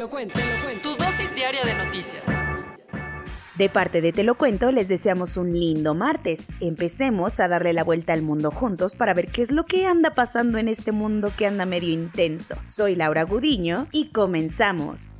Te lo cuento, te lo cuento. Tu dosis diaria de noticias. De parte de Te lo cuento, les deseamos un lindo martes. Empecemos a darle la vuelta al mundo juntos para ver qué es lo que anda pasando en este mundo que anda medio intenso. Soy Laura Gudiño y comenzamos.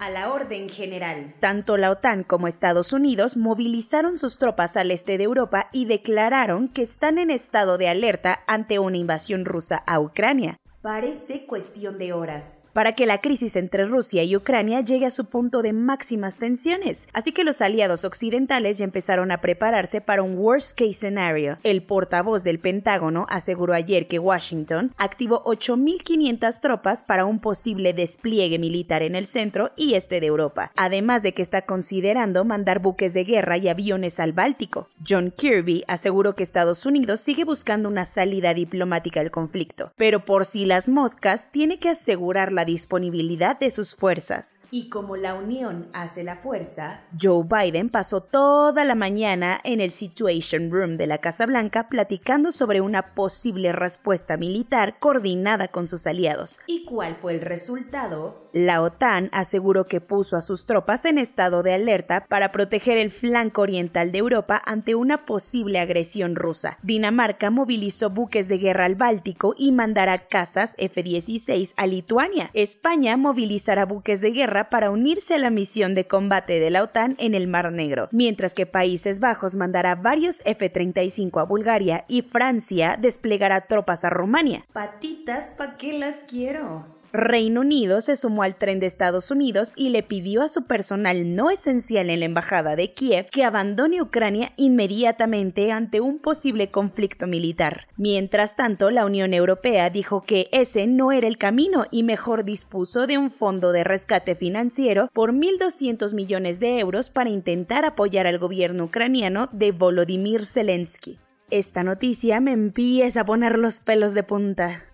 A la orden general. Tanto la OTAN como Estados Unidos movilizaron sus tropas al este de Europa y declararon que están en estado de alerta ante una invasión rusa a Ucrania. Parece cuestión de horas para que la crisis entre Rusia y Ucrania llegue a su punto de máximas tensiones. Así que los aliados occidentales ya empezaron a prepararse para un worst case scenario. El portavoz del Pentágono aseguró ayer que Washington activó 8.500 tropas para un posible despliegue militar en el centro y este de Europa, además de que está considerando mandar buques de guerra y aviones al Báltico. John Kirby aseguró que Estados Unidos sigue buscando una salida diplomática al conflicto, pero por si las moscas tiene que asegurar la disponibilidad de sus fuerzas. Y como la unión hace la fuerza, Joe Biden pasó toda la mañana en el Situation Room de la Casa Blanca platicando sobre una posible respuesta militar coordinada con sus aliados. ¿Y cuál fue el resultado? La OTAN aseguró que puso a sus tropas en estado de alerta para proteger el flanco oriental de Europa ante una posible agresión rusa. Dinamarca movilizó buques de guerra al Báltico y mandará cazas F-16 a Lituania. España movilizará buques de guerra para unirse a la misión de combate de la OTAN en el Mar Negro, mientras que Países Bajos mandará varios F-35 a Bulgaria y Francia desplegará tropas a Rumania. Patitas, ¿pa' qué las quiero? Reino Unido se sumó al tren de Estados Unidos y le pidió a su personal no esencial en la embajada de Kiev que abandone Ucrania inmediatamente ante un posible conflicto militar. Mientras tanto, la Unión Europea dijo que ese no era el camino y mejor dispuso de un fondo de rescate financiero por 1.200 millones de euros para intentar apoyar al gobierno ucraniano de Volodymyr Zelensky. Esta noticia me empieza a poner los pelos de punta.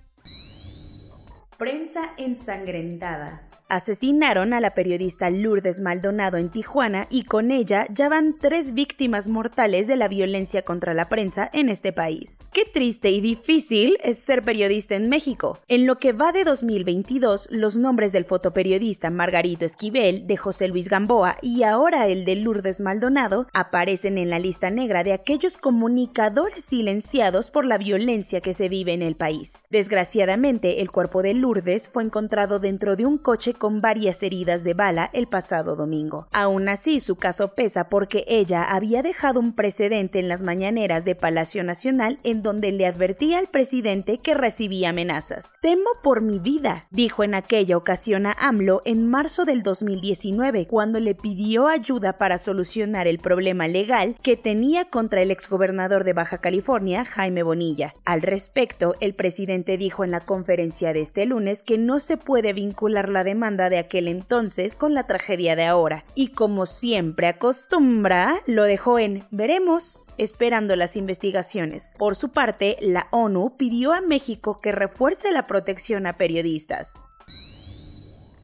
Prensa ensangrentada. Asesinaron a la periodista Lourdes Maldonado en Tijuana y con ella ya van tres víctimas mortales de la violencia contra la prensa en este país. Qué triste y difícil es ser periodista en México. En lo que va de 2022, los nombres del fotoperiodista Margarito Esquivel, de José Luis Gamboa y ahora el de Lourdes Maldonado aparecen en la lista negra de aquellos comunicadores silenciados por la violencia que se vive en el país. Desgraciadamente, el cuerpo de Lourdes fue encontrado dentro de un coche con varias heridas de bala el pasado domingo. Aún así, su caso pesa porque ella había dejado un precedente en las mañaneras de Palacio Nacional en donde le advertía al presidente que recibía amenazas. Temo por mi vida, dijo en aquella ocasión a AMLO en marzo del 2019, cuando le pidió ayuda para solucionar el problema legal que tenía contra el exgobernador de Baja California, Jaime Bonilla. Al respecto, el presidente dijo en la conferencia de este lunes que no se puede vincular la demanda de aquel entonces con la tragedia de ahora, y como siempre acostumbra, lo dejó en veremos, esperando las investigaciones. Por su parte, la ONU pidió a México que refuerce la protección a periodistas.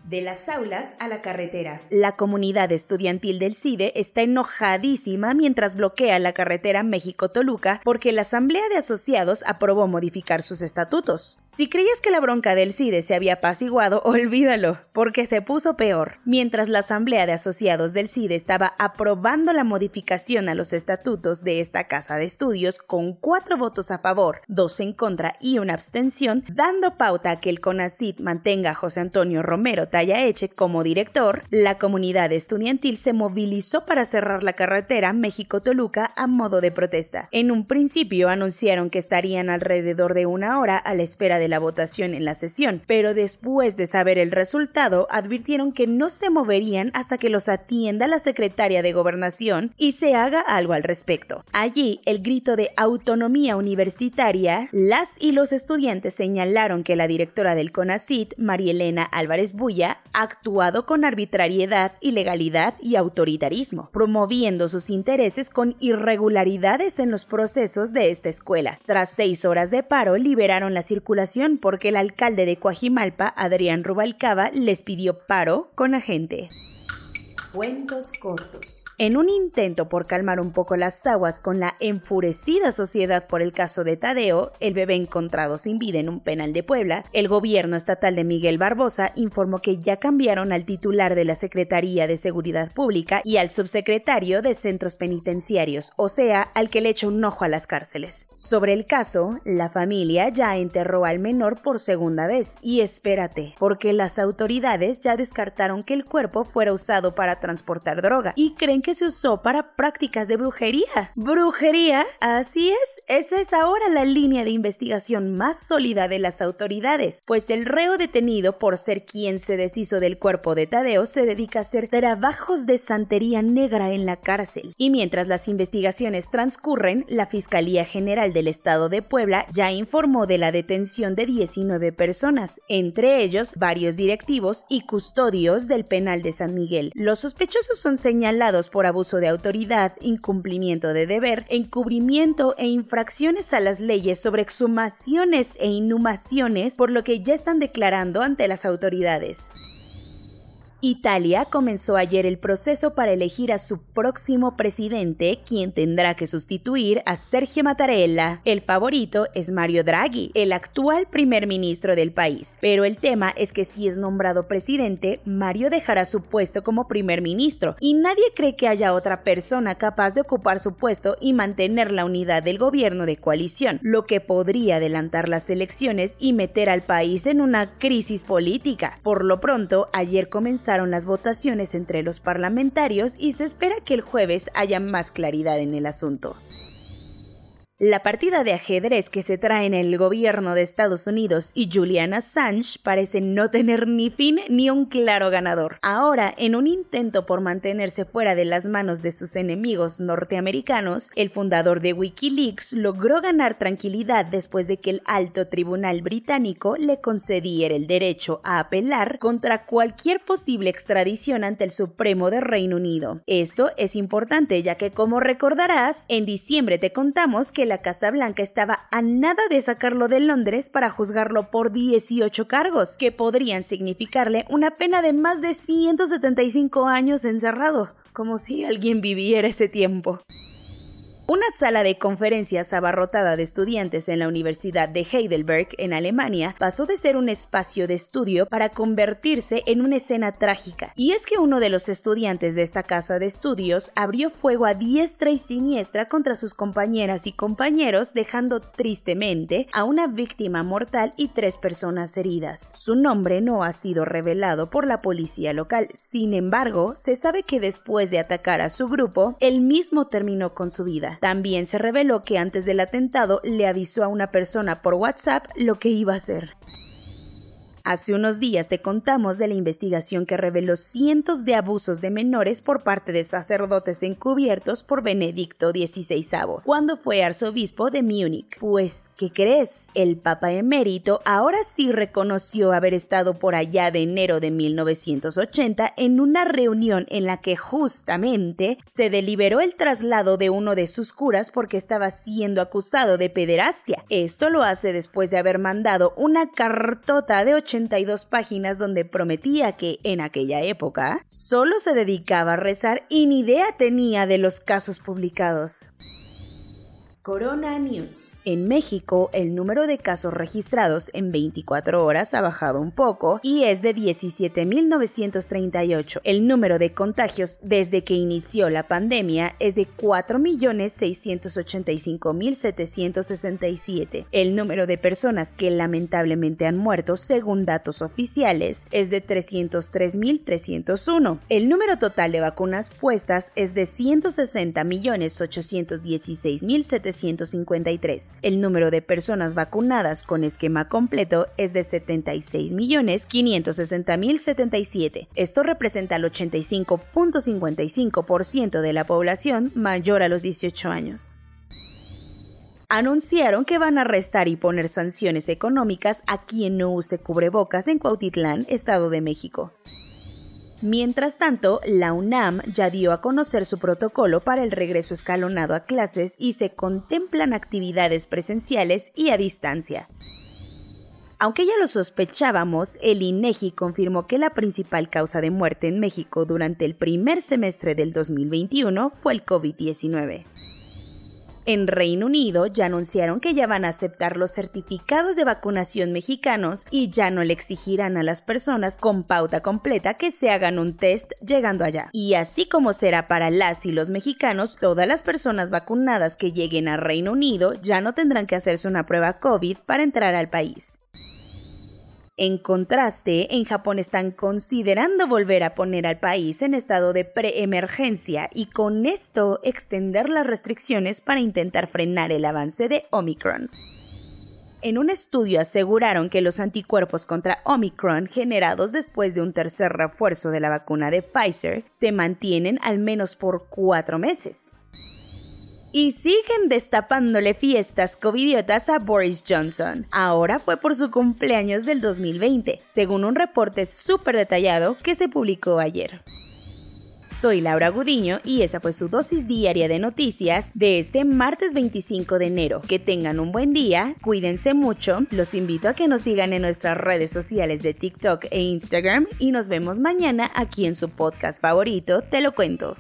De las aulas a la carretera. La comunidad estudiantil del CIDE está enojadísima mientras bloquea la carretera México-Toluca porque la Asamblea de Asociados aprobó modificar sus estatutos. Si creías que la bronca del CIDE se había apaciguado, olvídalo, porque se puso peor. Mientras la Asamblea de Asociados del CIDE estaba aprobando la modificación a los estatutos de esta casa de estudios con cuatro votos a favor, dos en contra y una abstención, dando pauta a que el CONACID mantenga a José Antonio Romero Eche como director, la comunidad estudiantil se movilizó para cerrar la carretera México-Toluca a modo de protesta. En un principio anunciaron que estarían alrededor de una hora a la espera de la votación en la sesión, pero después de saber el resultado advirtieron que no se moverían hasta que los atienda la secretaria de Gobernación y se haga algo al respecto. Allí, el grito de autonomía universitaria, las y los estudiantes señalaron que la directora del CONACIT, Marielena Álvarez Bulla, actuado con arbitrariedad, ilegalidad y autoritarismo, promoviendo sus intereses con irregularidades en los procesos de esta escuela. Tras seis horas de paro, liberaron la circulación porque el alcalde de Coajimalpa, Adrián Rubalcaba, les pidió paro con agente. Cuentos cortos. En un intento por calmar un poco las aguas con la enfurecida sociedad por el caso de Tadeo, el bebé encontrado sin vida en un penal de Puebla, el gobierno estatal de Miguel Barbosa informó que ya cambiaron al titular de la Secretaría de Seguridad Pública y al subsecretario de Centros Penitenciarios, o sea, al que le echa un ojo a las cárceles. Sobre el caso, la familia ya enterró al menor por segunda vez y espérate, porque las autoridades ya descartaron que el cuerpo fuera usado para transportar droga y creen que se usó para prácticas de brujería. ¿Brujería? Así es, esa es ahora la línea de investigación más sólida de las autoridades, pues el reo detenido por ser quien se deshizo del cuerpo de Tadeo se dedica a hacer trabajos de santería negra en la cárcel. Y mientras las investigaciones transcurren, la Fiscalía General del Estado de Puebla ya informó de la detención de 19 personas, entre ellos varios directivos y custodios del penal de San Miguel. Los sospechosos son señalados por abuso de autoridad, incumplimiento de deber, encubrimiento e infracciones a las leyes sobre exhumaciones e inhumaciones, por lo que ya están declarando ante las autoridades. Italia comenzó ayer el proceso para elegir a su próximo presidente, quien tendrá que sustituir a Sergio Mattarella. El favorito es Mario Draghi, el actual primer ministro del país. Pero el tema es que si es nombrado presidente, Mario dejará su puesto como primer ministro y nadie cree que haya otra persona capaz de ocupar su puesto y mantener la unidad del gobierno de coalición, lo que podría adelantar las elecciones y meter al país en una crisis política. Por lo pronto, ayer comenzó las votaciones entre los parlamentarios y se espera que el jueves haya más claridad en el asunto. La partida de ajedrez que se traen el gobierno de Estados Unidos y Julian Assange parece no tener ni fin ni un claro ganador. Ahora, en un intento por mantenerse fuera de las manos de sus enemigos norteamericanos, el fundador de Wikileaks logró ganar tranquilidad después de que el alto tribunal británico le concediera el derecho a apelar contra cualquier posible extradición ante el Supremo de Reino Unido. Esto es importante ya que, como recordarás, en diciembre te contamos que la Casa Blanca estaba a nada de sacarlo de Londres para juzgarlo por 18 cargos, que podrían significarle una pena de más de 175 años encerrado, como si alguien viviera ese tiempo. Una sala de conferencias abarrotada de estudiantes en la Universidad de Heidelberg, en Alemania, pasó de ser un espacio de estudio para convertirse en una escena trágica. Y es que uno de los estudiantes de esta casa de estudios abrió fuego a diestra y siniestra contra sus compañeras y compañeros, dejando tristemente a una víctima mortal y tres personas heridas. Su nombre no ha sido revelado por la policía local. Sin embargo, se sabe que después de atacar a su grupo, él mismo terminó con su vida. También se reveló que antes del atentado le avisó a una persona por WhatsApp lo que iba a hacer. Hace unos días te contamos de la investigación que reveló cientos de abusos de menores por parte de sacerdotes encubiertos por Benedicto XVI, cuando fue arzobispo de Múnich. Pues, ¿qué crees? El Papa emérito ahora sí reconoció haber estado por allá de enero de 1980 en una reunión en la que justamente se deliberó el traslado de uno de sus curas porque estaba siendo acusado de pederastia. Esto lo hace después de haber mandado una cartota de 80 82 páginas donde prometía que en aquella época solo se dedicaba a rezar y ni idea tenía de los casos publicados. Corona News. En México, el número de casos registrados en 24 horas ha bajado un poco y es de 17.938. El número de contagios desde que inició la pandemia es de 4.685.767. El número de personas que lamentablemente han muerto, según datos oficiales, es de 303.301. El número total de vacunas puestas es de 160.816.700 el número de personas vacunadas con esquema completo es de 76.560.077. Esto representa el 85.55% de la población mayor a los 18 años anunciaron que van a arrestar y poner sanciones económicas a quien no use cubrebocas en Cuautitlán, Estado de México. Mientras tanto, la UNAM ya dio a conocer su protocolo para el regreso escalonado a clases y se contemplan actividades presenciales y a distancia. Aunque ya lo sospechábamos, el INEGI confirmó que la principal causa de muerte en México durante el primer semestre del 2021 fue el COVID-19. En Reino Unido ya anunciaron que ya van a aceptar los certificados de vacunación mexicanos y ya no le exigirán a las personas con pauta completa que se hagan un test llegando allá. Y así como será para las y los mexicanos, todas las personas vacunadas que lleguen a Reino Unido ya no tendrán que hacerse una prueba COVID para entrar al país. En contraste, en Japón están considerando volver a poner al país en estado de preemergencia y con esto extender las restricciones para intentar frenar el avance de Omicron. En un estudio aseguraron que los anticuerpos contra Omicron generados después de un tercer refuerzo de la vacuna de Pfizer se mantienen al menos por cuatro meses y siguen destapándole fiestas covidiotas a Boris Johnson. Ahora fue por su cumpleaños del 2020, según un reporte súper detallado que se publicó ayer. Soy Laura Gudiño y esa fue su dosis diaria de noticias de este martes 25 de enero. Que tengan un buen día, cuídense mucho, los invito a que nos sigan en nuestras redes sociales de TikTok e Instagram y nos vemos mañana aquí en su podcast favorito, Te lo cuento.